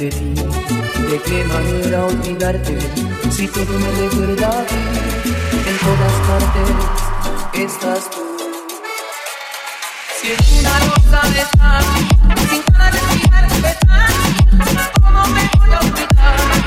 de ti? ¿De qué manera olvidarte? Si todo me recuerda a en todas partes estás tú. Si es una rosa de sal, sin cara de mirar, ¿cómo me voy a olvidar?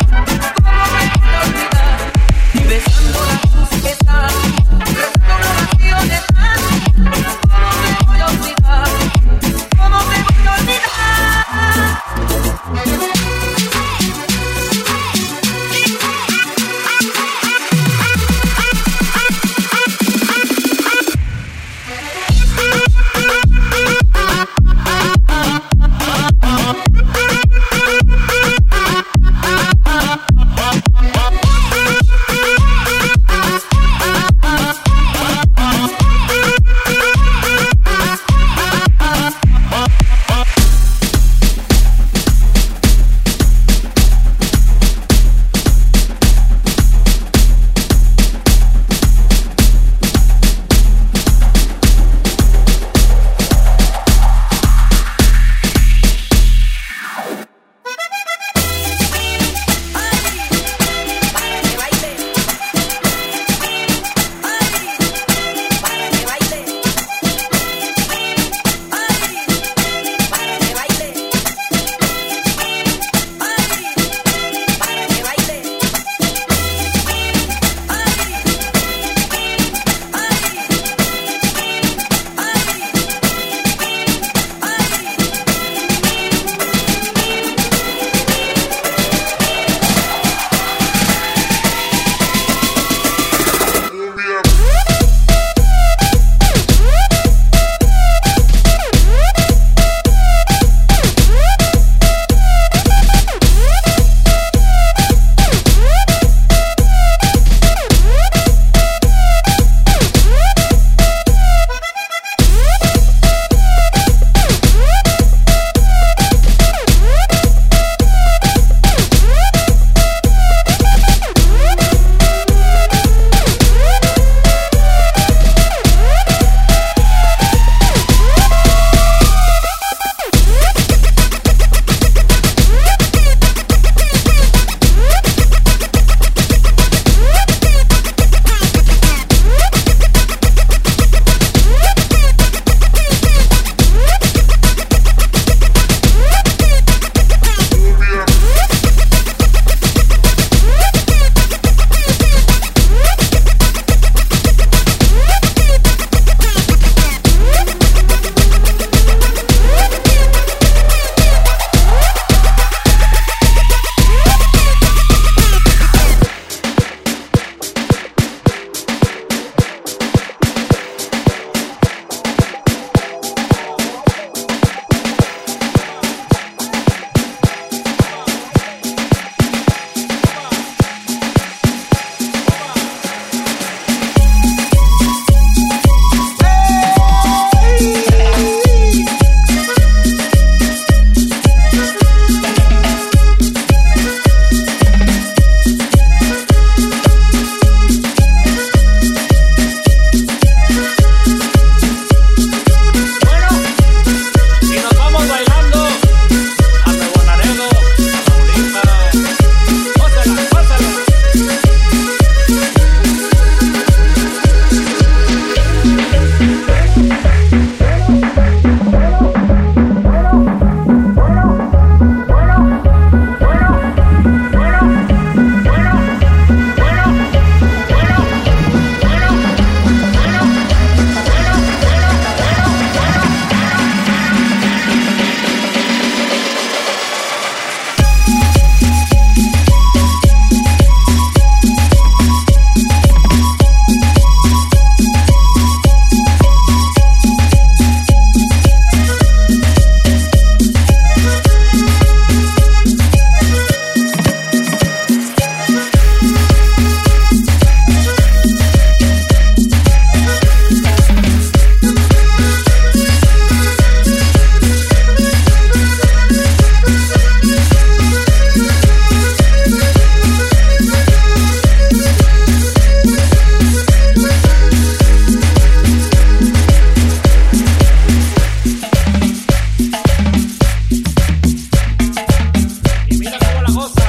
la.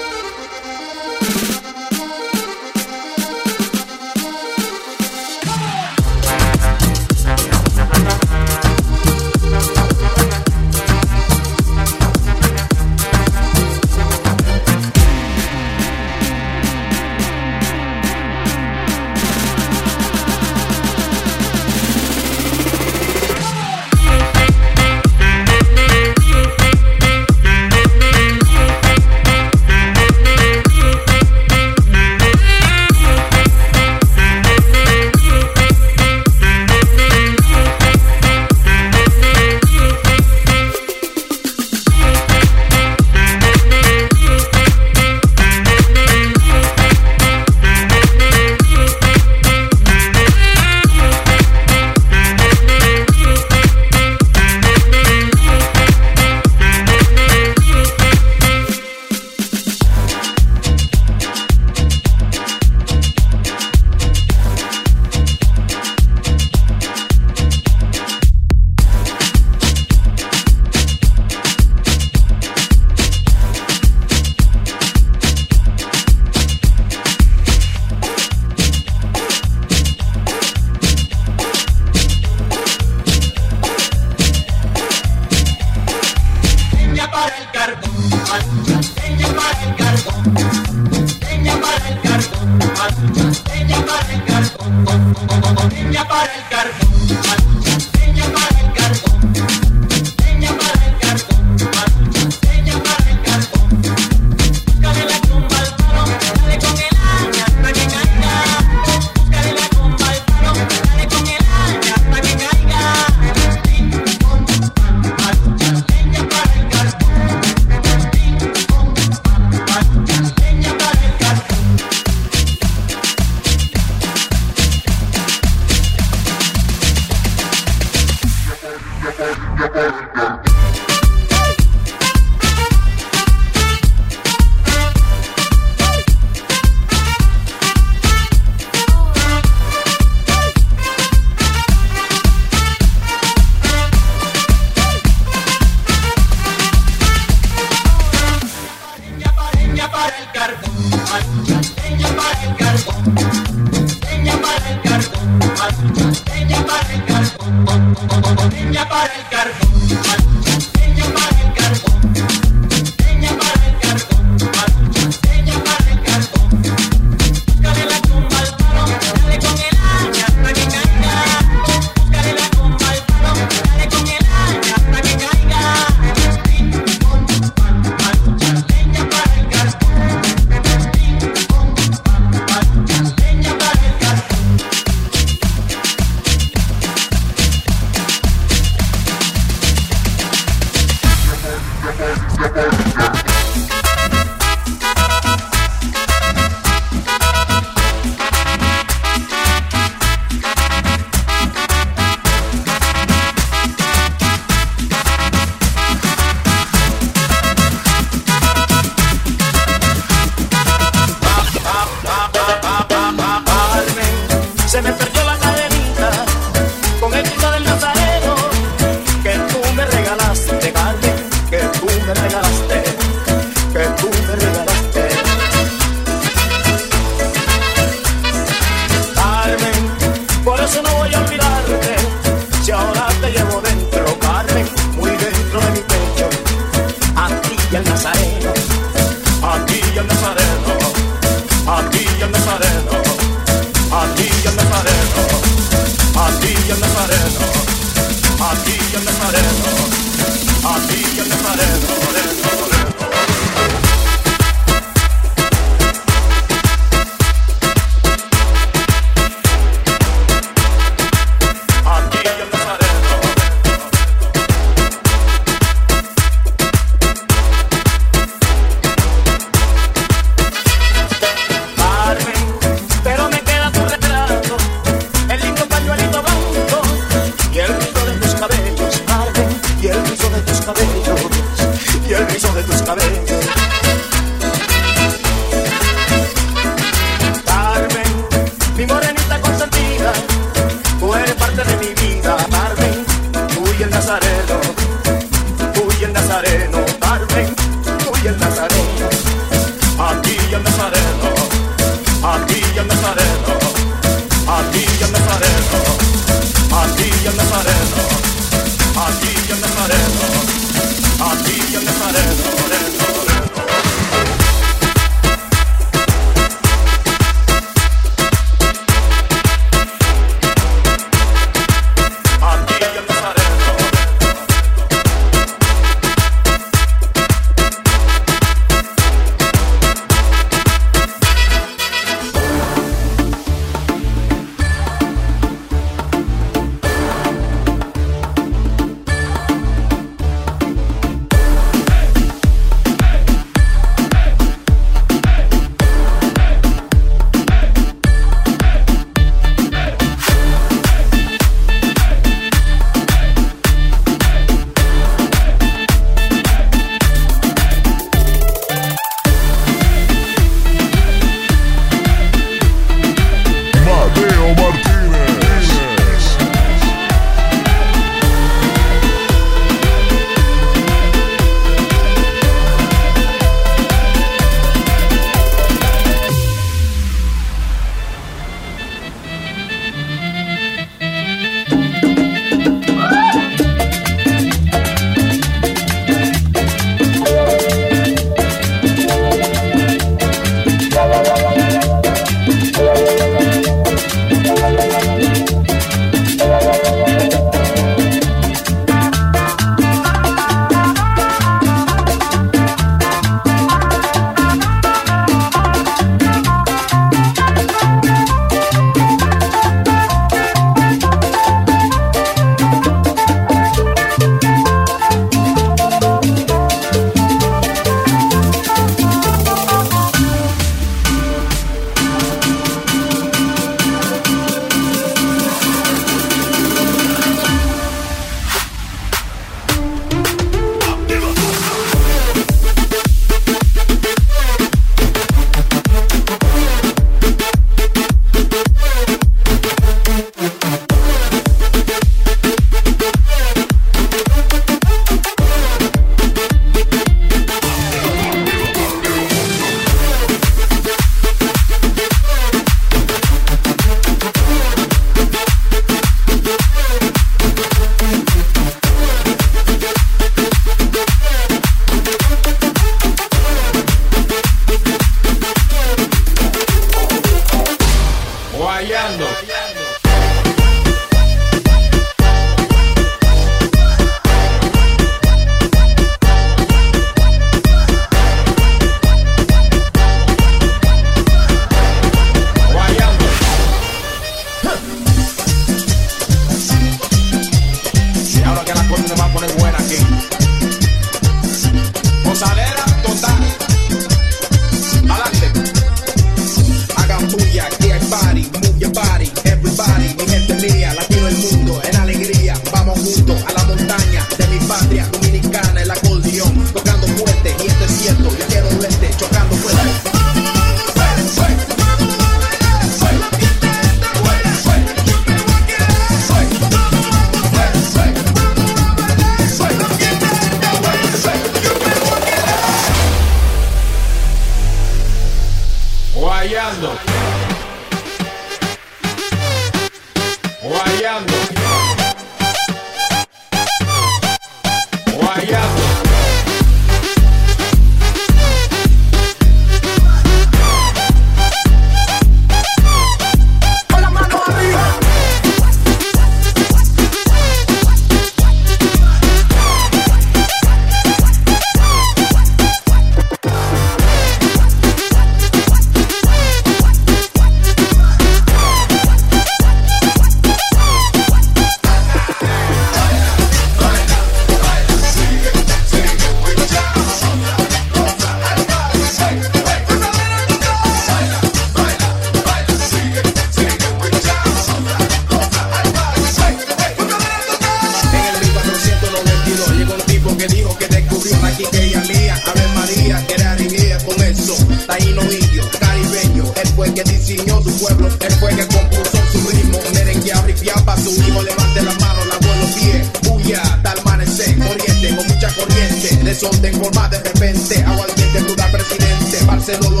desorden forma de repente. Aguardiente, duda presidente. Barcelona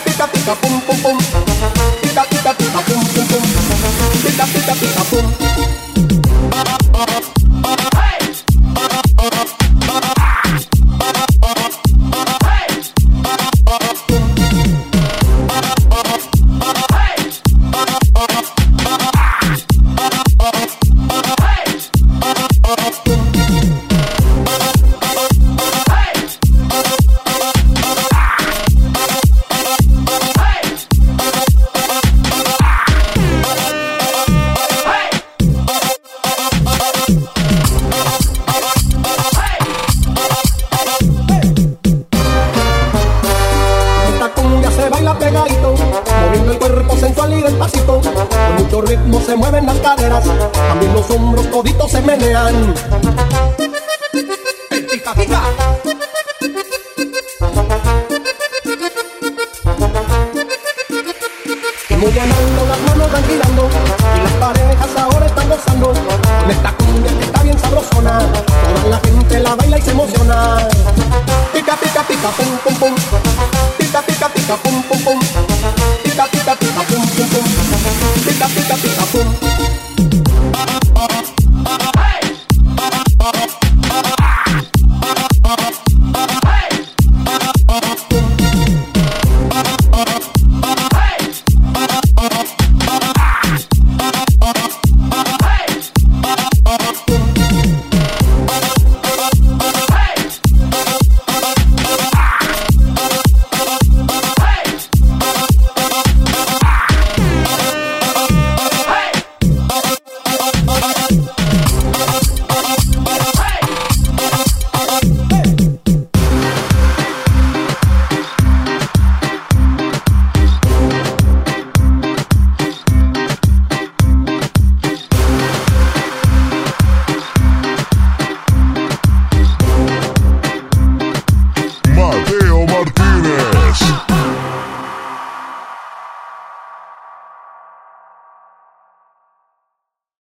pica, pica, pica, pum, pum, pum. mueven las caderas, también los hombros toditos se menean.